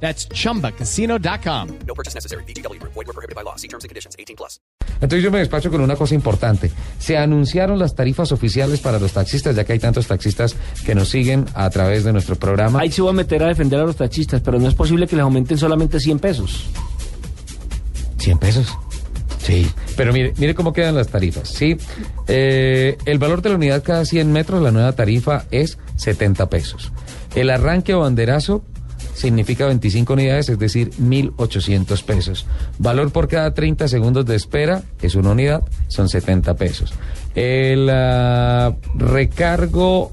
That's chumbacasino.com. No purchase necessary. BGW. Void were prohibited by law. See terms and conditions. 18 plus. Entonces yo me despacho con una cosa importante. Se anunciaron las tarifas oficiales para los taxistas, ya que hay tantos taxistas que nos siguen a través de nuestro programa. Ahí se va a meter a defender a los taxistas, pero no es posible que les aumenten solamente 100 pesos. 100 pesos. Sí, pero mire, mire cómo quedan las tarifas. Sí, Eh, el valor de la unidad cada 100 metros, la nueva tarifa es 70 pesos. El arranque o banderazo significa 25 unidades, es decir, 1.800 pesos. Valor por cada 30 segundos de espera es una unidad, son 70 pesos. El ah, recargo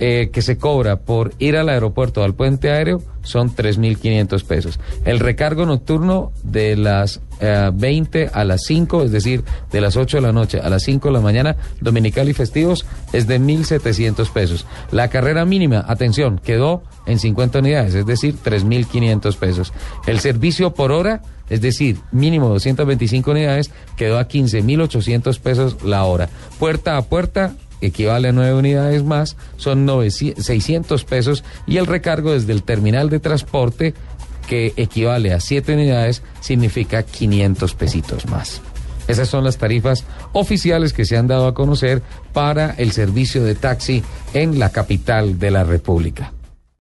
eh, que se cobra por ir al aeropuerto al puente aéreo son 3.500 pesos. El recargo nocturno de las eh, 20 a las 5, es decir, de las 8 de la noche a las 5 de la mañana, dominical y festivos, es de 1.700 pesos. La carrera mínima, atención, quedó en 50 unidades, es decir, 3.500 pesos. El servicio por hora, es decir, mínimo 225 unidades, quedó a 15.800 pesos la hora. Puerta a puerta, equivale a 9 unidades más, son 900 600 pesos y el recargo desde el terminal de transporte que equivale a 7 unidades significa 500 pesitos más. Esas son las tarifas oficiales que se han dado a conocer para el servicio de taxi en la capital de la República.